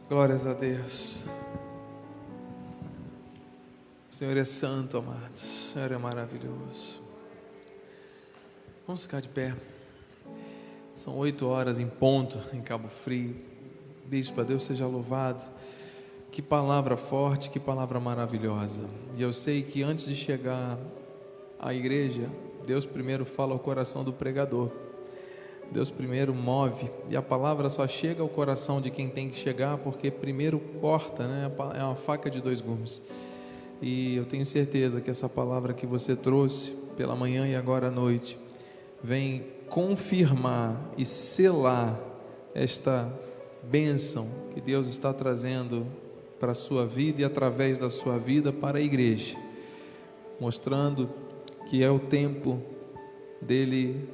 Speaker 2: Glórias a Deus. O Senhor é santo, amados. O Senhor é maravilhoso. Vamos ficar de pé. São oito horas em ponto em Cabo Frio. Bispo, a Deus seja louvado. Que palavra forte, que palavra maravilhosa. E eu sei que antes de chegar à igreja, Deus primeiro fala ao coração do pregador. Deus primeiro move e a palavra só chega ao coração de quem tem que chegar, porque primeiro corta, né? É uma faca de dois gumes. E eu tenho certeza que essa palavra que você trouxe pela manhã e agora à noite vem confirmar e selar esta bênção que Deus está trazendo para a sua vida e através da sua vida para a igreja, mostrando que é o tempo dele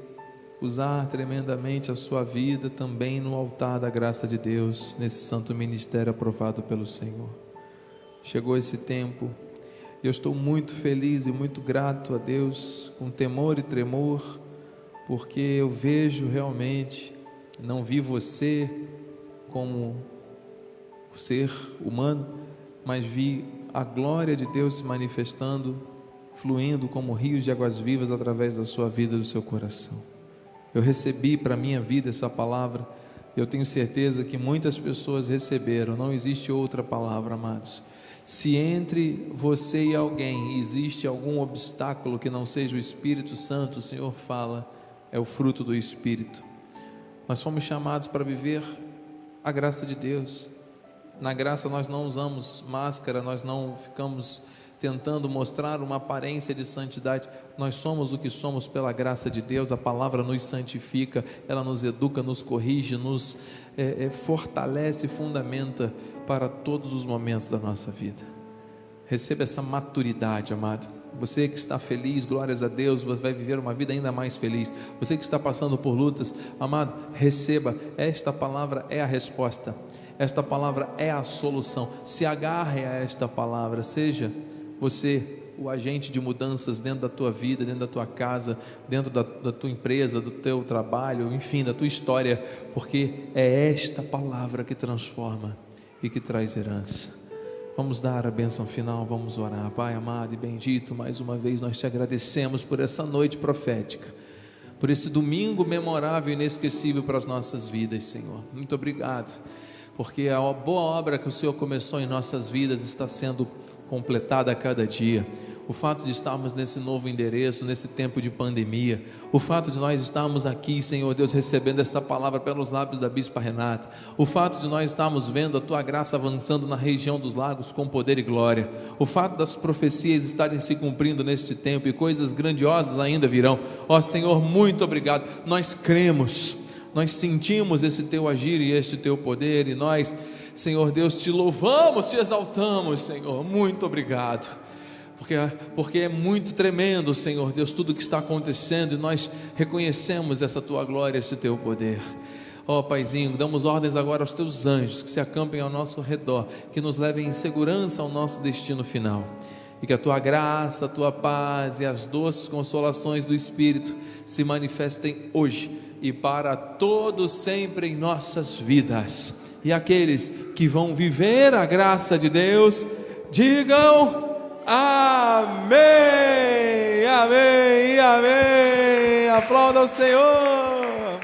Speaker 2: usar tremendamente a sua vida também no altar da graça de Deus, nesse santo ministério aprovado pelo Senhor. Chegou esse tempo, eu estou muito feliz e muito grato a Deus, com temor e tremor, porque eu vejo realmente, não vi você como ser humano, mas vi a glória de Deus se manifestando, fluindo como rios de águas vivas através da sua vida e do seu coração. Eu recebi para minha vida essa palavra. Eu tenho certeza que muitas pessoas receberam. Não existe outra palavra, amados. Se entre você e alguém existe algum obstáculo que não seja o Espírito Santo, o Senhor fala, é o fruto do Espírito. Nós fomos chamados para viver a graça de Deus. Na graça nós não usamos máscara, nós não ficamos tentando mostrar uma aparência de santidade. Nós somos o que somos pela graça de Deus, a palavra nos santifica, ela nos educa, nos corrige, nos é, é, fortalece e fundamenta para todos os momentos da nossa vida. Receba essa maturidade, amado. Você que está feliz, glórias a Deus, você vai viver uma vida ainda mais feliz. Você que está passando por lutas, amado, receba. Esta palavra é a resposta. Esta palavra é a solução. Se agarre a esta palavra, seja você o agente de mudanças dentro da tua vida, dentro da tua casa, dentro da, da, tua empresa, do teu trabalho, enfim, da tua história, porque é esta palavra que transforma e que traz herança. Vamos dar a bênção final, vamos orar. Pai amado e bendito, mais uma vez nós te agradecemos por essa noite profética, por esse domingo memorável e inesquecível para as nossas vidas, Senhor. Muito obrigado, porque a boa obra que o Senhor começou em nossas vidas está sendo completada a cada dia. O fato de estarmos nesse novo endereço, nesse tempo de pandemia, o fato de nós estarmos aqui, Senhor Deus, recebendo esta palavra pelos lábios da Bispa Renata, o fato de nós estarmos vendo a Tua graça avançando na região dos lagos com poder e glória, o fato das profecias estarem se cumprindo neste tempo e coisas grandiosas ainda virão. Ó Senhor, muito obrigado. Nós cremos, nós sentimos esse Teu agir e este Teu poder e nós Senhor Deus, te louvamos, te exaltamos, Senhor. Muito obrigado. Porque, porque é muito tremendo, Senhor Deus, tudo que está acontecendo e nós reconhecemos essa tua glória, esse teu poder. Ó oh, Paizinho, damos ordens agora aos teus anjos que se acampem ao nosso redor, que nos levem em segurança ao nosso destino final. E que a tua graça, a tua paz e as doces consolações do Espírito se manifestem hoje e para todos sempre em nossas vidas e aqueles que vão viver a graça de Deus, digam amém, amém, amém. Aplauda o Senhor.